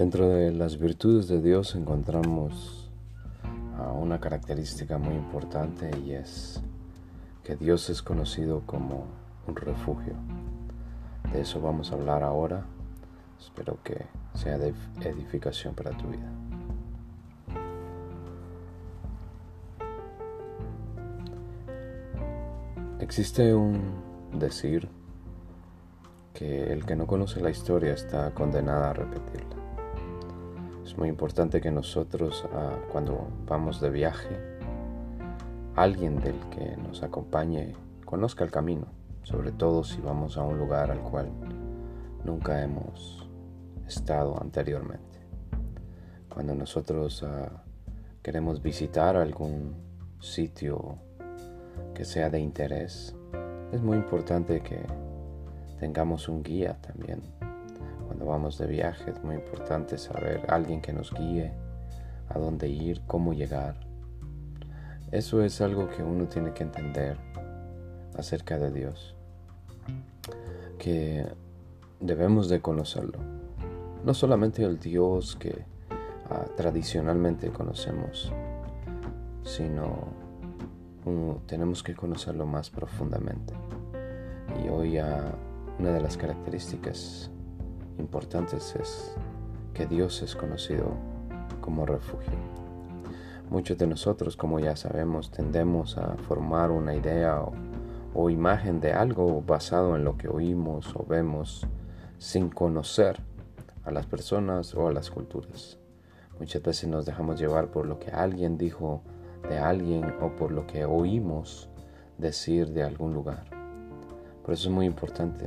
Dentro de las virtudes de Dios encontramos una característica muy importante y es que Dios es conocido como un refugio. De eso vamos a hablar ahora. Espero que sea de edificación para tu vida. Existe un decir que el que no conoce la historia está condenado a repetirla. Es muy importante que nosotros ah, cuando vamos de viaje, alguien del que nos acompañe conozca el camino, sobre todo si vamos a un lugar al cual nunca hemos estado anteriormente. Cuando nosotros ah, queremos visitar algún sitio que sea de interés, es muy importante que tengamos un guía también cuando vamos de viaje es muy importante saber alguien que nos guíe, a dónde ir, cómo llegar. Eso es algo que uno tiene que entender acerca de Dios, que debemos de conocerlo. No solamente el Dios que ah, tradicionalmente conocemos, sino tenemos que conocerlo más profundamente. Y hoy ah, una de las características importantes es que Dios es conocido como refugio. Muchos de nosotros, como ya sabemos, tendemos a formar una idea o, imagen de algo basado en lo que oímos o vemos sin conocer a las personas o a las culturas. Muchas veces nos dejamos llevar por lo que alguien dijo de alguien o por lo que oímos decir de algún lugar. Por eso es muy importante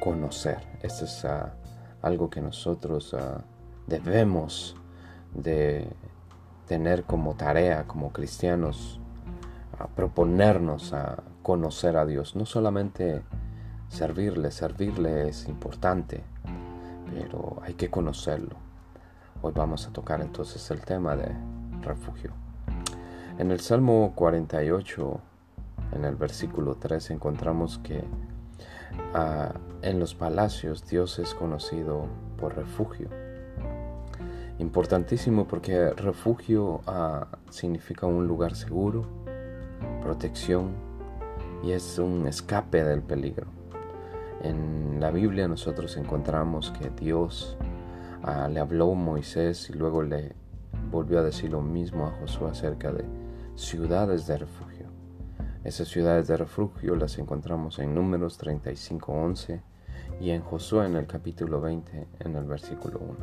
conocer. Esto es ah, algo que nosotros ah, debemos de tener como tarea como cristianos, a proponernos a conocer a Dios. No solamente servirle, servirle es importante, pero hay que conocerlo. Hoy vamos a tocar entonces el tema de refugio. En el Salmo 48, en el versículo 3, encontramos que Ah, en los palacios Dios es conocido por refugio. Importantísimo porque refugio ah, significa un lugar seguro, protección y es un escape del peligro. En la Biblia nosotros encontramos que Dios ah, le habló a Moisés y luego le volvió a decir lo mismo a Josué acerca de ciudades de refugio. Esas ciudades de refugio las encontramos en Números 35:11 y en Josué en el capítulo 20 en el versículo 1.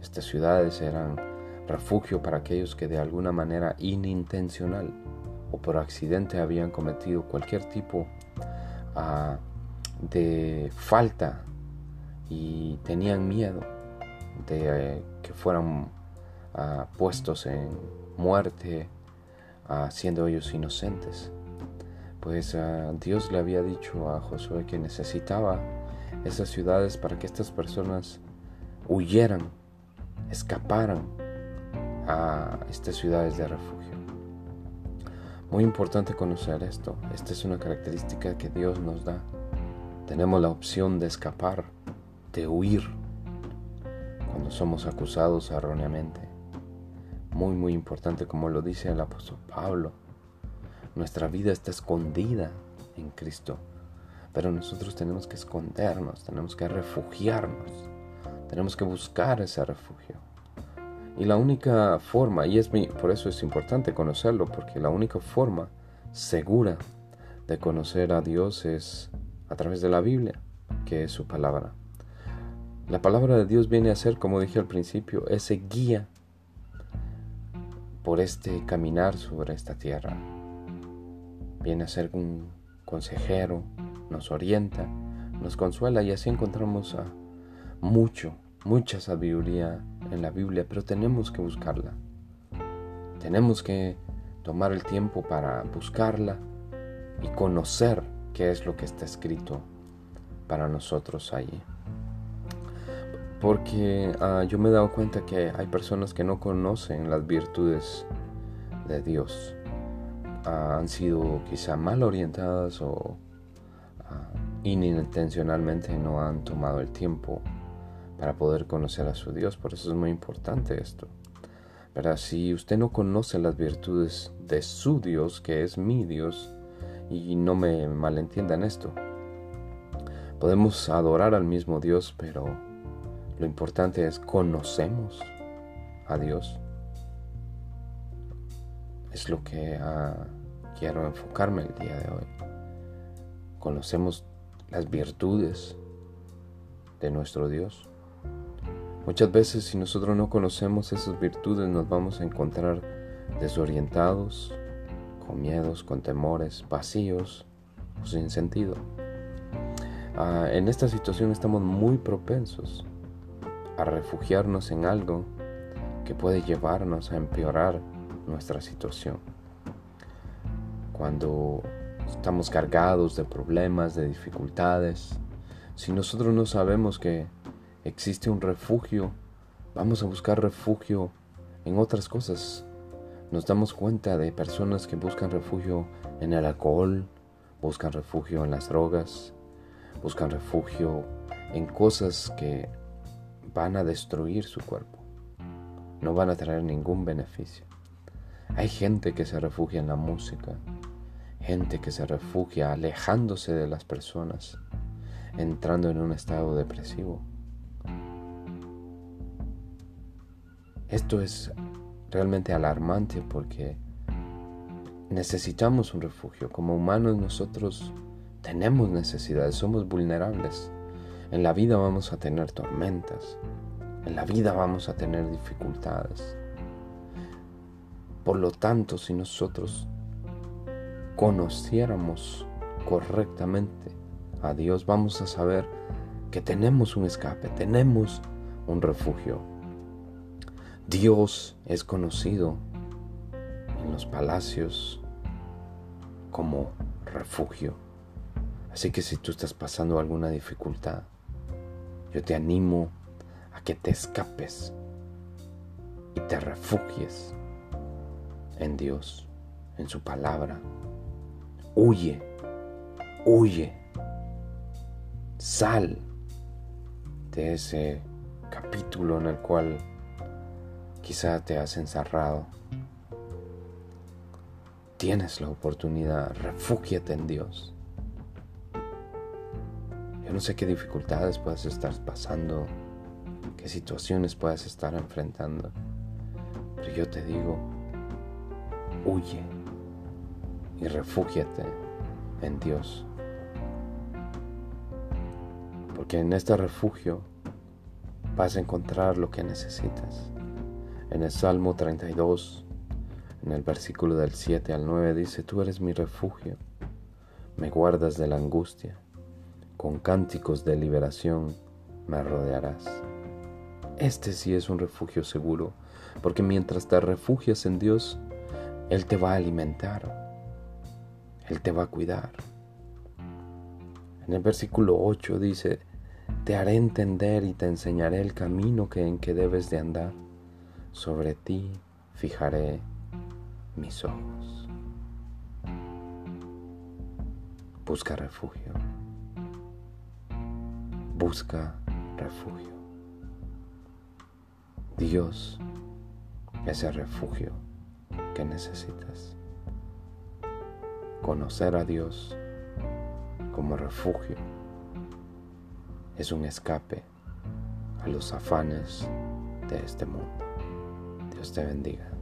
Estas ciudades eran refugio para aquellos que de alguna manera inintencional o por accidente habían cometido cualquier tipo ah, de falta y tenían miedo de que fueran ah, puestos en muerte, uh, siendo ellos inocentes pues ah, Dios le había dicho a Josué que necesitaba esas ciudades para que estas personas huyeran, escaparan a estas ciudades de refugio. Muy importante conocer esto. Esta es una característica que Dios nos da. Tenemos la opción de escapar, de huir, cuando somos acusados erróneamente. Muy, muy importante, como lo dice el apóstol Pablo nuestra vida está escondida en Cristo. Pero nosotros tenemos que escondernos, tenemos que refugiarnos, tenemos que buscar ese refugio. Y la única forma, y es por eso es importante conocerlo, porque la única forma segura de conocer a Dios es a través de la Biblia, que es su palabra. La palabra de Dios viene a ser, como dije al principio, ese guía por este caminar sobre esta tierra viene a ser un consejero, nos orienta, nos consuela y así encontramos a mucho, mucha sabiduría en la Biblia, pero tenemos que buscarla. Tenemos que tomar el tiempo para buscarla y conocer qué es lo que está escrito para nosotros allí. Porque ah, yo me he dado cuenta que hay personas que no conocen las virtudes de Dios han sido quizá mal orientadas o uh, inintencionalmente no han tomado el tiempo para poder conocer a su Dios. Por eso es muy importante esto. Pero si usted no conoce las virtudes de su Dios, que es mi Dios, y no me malentiendan esto, podemos adorar al mismo Dios, pero lo importante es conocemos a Dios. Es lo que ah, quiero enfocarme el día de hoy. Conocemos las virtudes de nuestro Dios. Muchas veces si nosotros no conocemos esas virtudes nos vamos a encontrar desorientados, con miedos, con temores, vacíos o sin sentido. Ah, en esta situación estamos muy propensos a refugiarnos en algo que puede llevarnos a empeorar nuestra situación. Cuando estamos cargados de problemas, de dificultades, si nosotros no sabemos que existe un refugio, vamos a buscar refugio en otras cosas. Nos damos cuenta de personas que buscan refugio en el alcohol, buscan refugio en las drogas, buscan refugio en cosas que van a destruir su cuerpo, no van a traer ningún beneficio. Hay gente que se refugia en la música, gente que se refugia alejándose de las personas, entrando en un estado depresivo. Esto es realmente alarmante porque necesitamos un refugio. Como humanos nosotros tenemos necesidades, somos vulnerables. En la vida vamos a tener tormentas, en la vida vamos a tener dificultades. Por lo tanto, si nosotros conociéramos correctamente a Dios, vamos a saber que tenemos un escape, tenemos un refugio. Dios es conocido en los palacios como refugio. Así que si tú estás pasando alguna dificultad, yo te animo a que te escapes y te refugies en Dios, en su palabra. Huye, huye, sal de ese capítulo en el cual quizá te has encerrado. Tienes la oportunidad, refúgiate en Dios. Yo no sé qué dificultades puedas estar pasando, qué situaciones puedas estar enfrentando, pero yo te digo, huye y refúgiate en Dios. Porque en este refugio vas a encontrar lo que necesitas. En el Salmo 32, en el versículo del 7 al 9 dice, tú eres mi refugio, me guardas de la angustia, con cánticos de liberación me rodearás. Este sí es un refugio seguro, porque mientras te refugias en Dios, él te va a alimentar. Él te va a cuidar. En el versículo 8 dice, te haré entender y te enseñaré el camino que en que debes de andar. Sobre ti fijaré mis ojos. Busca refugio. Busca refugio. Dios es el refugio que necesitas. Conocer a Dios como refugio es un escape a los afanes de este mundo. Dios te bendiga.